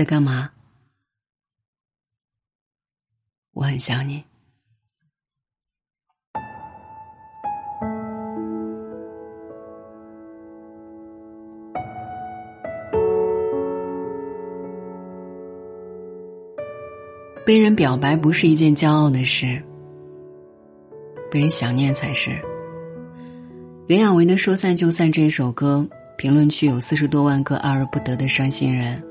在干嘛？我很想你。被人表白不是一件骄傲的事，被人想念才是。袁娅维的《说散就散》这首歌，评论区有四十多万个爱而不得的伤心人。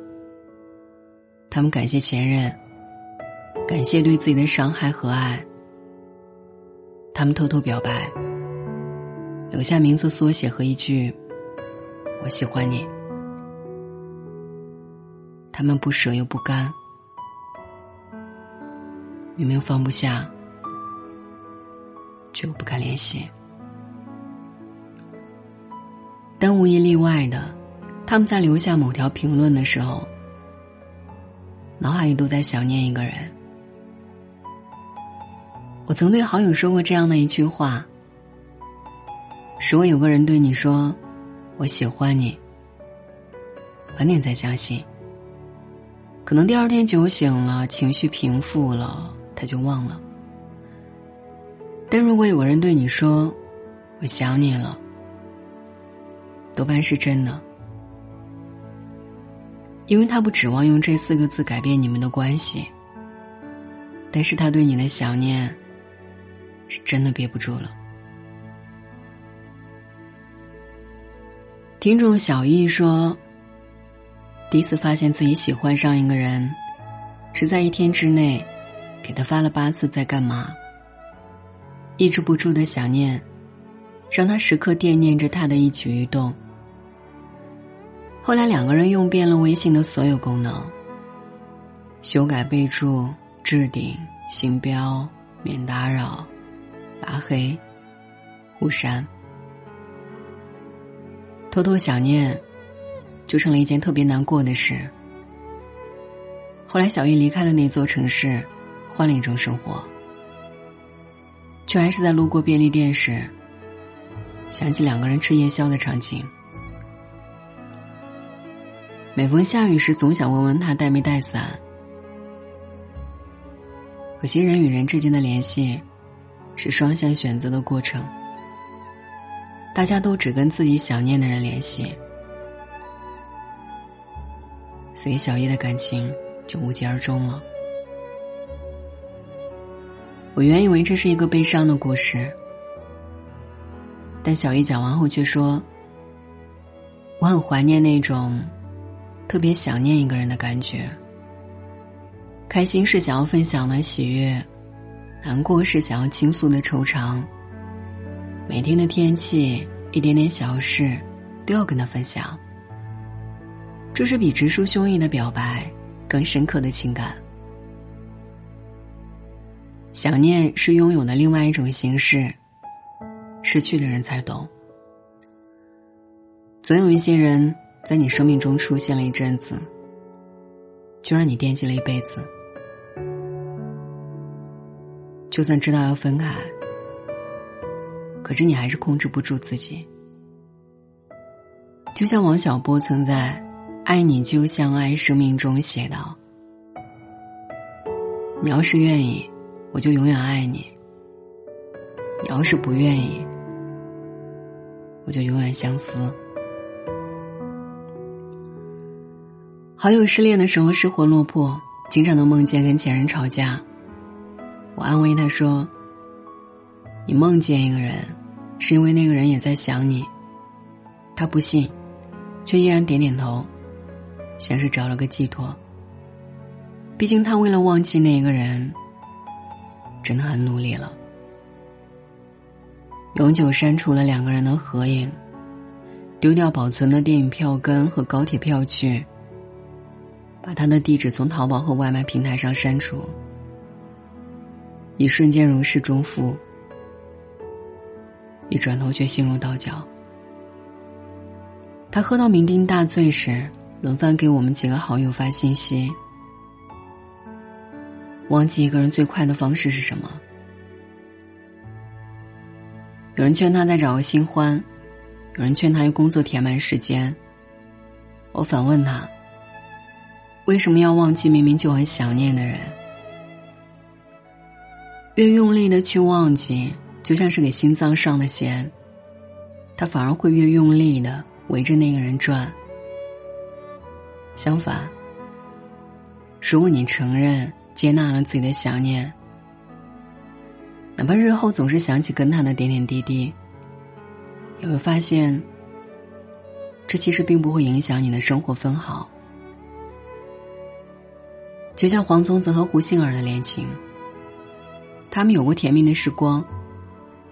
他们感谢前任，感谢对自己的伤害和爱。他们偷偷表白，留下名字缩写和一句“我喜欢你”。他们不舍又不甘。明明放不下，却又不敢联系。但无一例外的，他们在留下某条评论的时候，脑海里都在想念一个人。我曾对好友说过这样的一句话：如果有个人对你说“我喜欢你”，晚点再相信，可能第二天酒醒了，情绪平复了。他就忘了。但如果有个人对你说：“我想你了”，多半是真的，因为他不指望用这四个字改变你们的关系。但是他对你的想念，是真的憋不住了。听众小易说：“第一次发现自己喜欢上一个人，是在一天之内。”给他发了八次在干嘛？抑制不住的想念，让他时刻惦念着他的一举一动。后来两个人用遍了微信的所有功能，修改备注、置顶、星标、免打扰、拉黑、互删，偷偷想念，就成了一件特别难过的事。后来小玉离开了那座城市。换了一种生活，却还是在路过便利店时，想起两个人吃夜宵的场景。每逢下雨时，总想问问他带没带伞。可惜人与人之间的联系，是双向选择的过程。大家都只跟自己想念的人联系，所以小叶的感情就无疾而终了。我原以为这是一个悲伤的故事，但小姨讲完后却说：“我很怀念那种特别想念一个人的感觉。开心是想要分享的喜悦，难过是想要倾诉的惆怅。每天的天气，一点点小事，都要跟他分享。这是比直抒胸臆的表白更深刻的情感。”想念是拥有的另外一种形式，失去的人才懂。总有一些人在你生命中出现了一阵子，就让你惦记了一辈子。就算知道要分开，可是你还是控制不住自己。就像王小波曾在《爱你就像爱生命》中写道：“你要是愿意。”我就永远爱你。你要是不愿意，我就永远相思。好友失恋的时候失魂落魄，经常能梦见跟前任吵架。我安慰他说：“你梦见一个人，是因为那个人也在想你。”他不信，却依然点点头，像是找了个寄托。毕竟他为了忘记那一个人。真的很努力了，永久删除了两个人的合影，丢掉保存的电影票根和高铁票据，把他的地址从淘宝和外卖平台上删除，一瞬间如释重负，一转头却心如刀绞。他喝到酩酊大醉时，轮番给我们几个好友发信息。忘记一个人最快的方式是什么？有人劝他再找个新欢，有人劝他用工作填满时间。我反问他：为什么要忘记明明就很想念的人？越用力的去忘记，就像是给心脏上的弦，它反而会越用力的围着那个人转。相反，如果你承认、接纳了自己的想念，哪怕日后总是想起跟他的点点滴滴，也会发现，这其实并不会影响你的生活分毫。就像黄宗泽和胡杏儿的恋情，他们有过甜蜜的时光，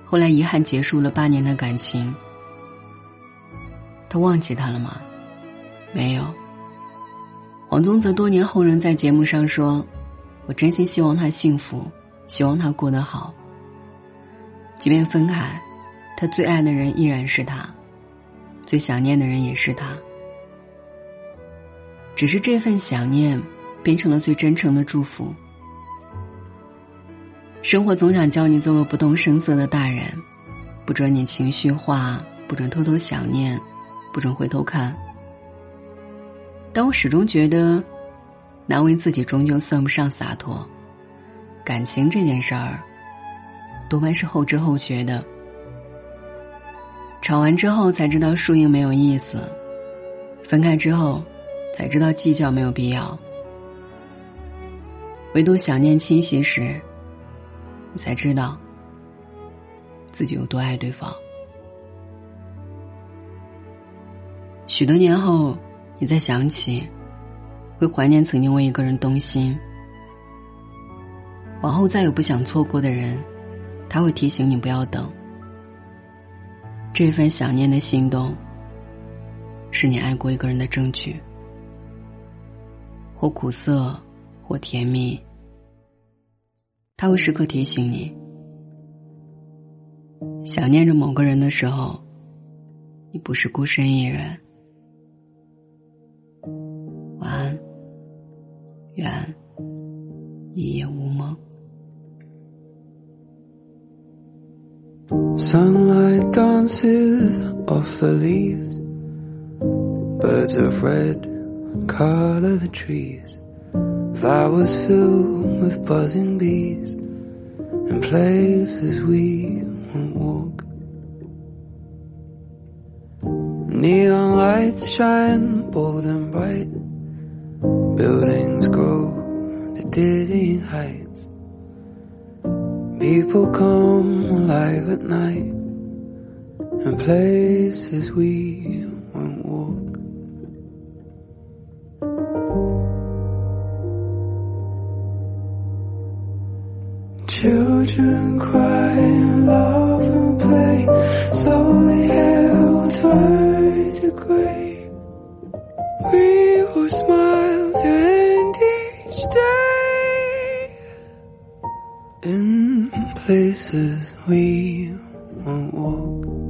后来遗憾结束了八年的感情。他忘记他了吗？没有。黄宗泽多年后仍在节目上说：“我真心希望他幸福，希望他过得好。即便分开，他最爱的人依然是他，最想念的人也是他。只是这份想念变成了最真诚的祝福。生活总想教你做个不动声色的大人，不准你情绪化，不准偷偷想念，不准回头看。”但我始终觉得，难为自己终究算不上洒脱。感情这件事儿，多半是后知后觉的。吵完之后才知道输赢没有意思，分开之后才知道计较没有必要。唯独想念清晰时，你才知道自己有多爱对方。许多年后。你再想起，会怀念曾经为一个人动心。往后再有不想错过的人，他会提醒你不要等。这份想念的心动，是你爱过一个人的证据。或苦涩，或甜蜜，他会时刻提醒你：想念着某个人的时候，你不是孤身一人。晚安愿一夜无梦。Sunlight dances off the leaves. Birds of red color the trees. Flowers filled with buzzing bees. And places we won't walk. Neon lights shine bold and bright. Buildings grow to dizzying heights. People come alive at night, and places we Children cry and laugh and play, slowly hair will to grey. We will smile stay in places we won't walk.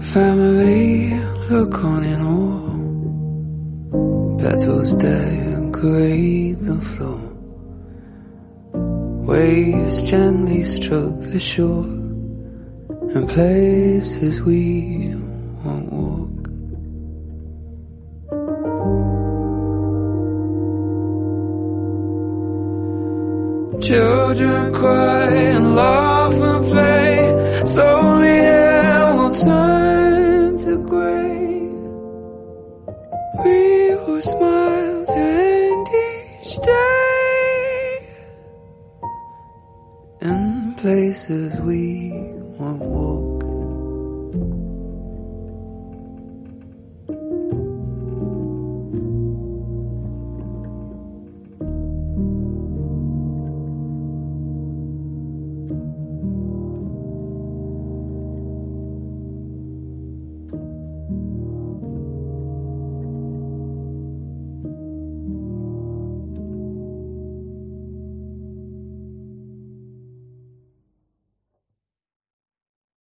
Family look on in awe Petals decorate the floor. Waves gently stroke the shore. And places we won't walk. Children cry and laugh and play. Slowly air will turn places we won't walk.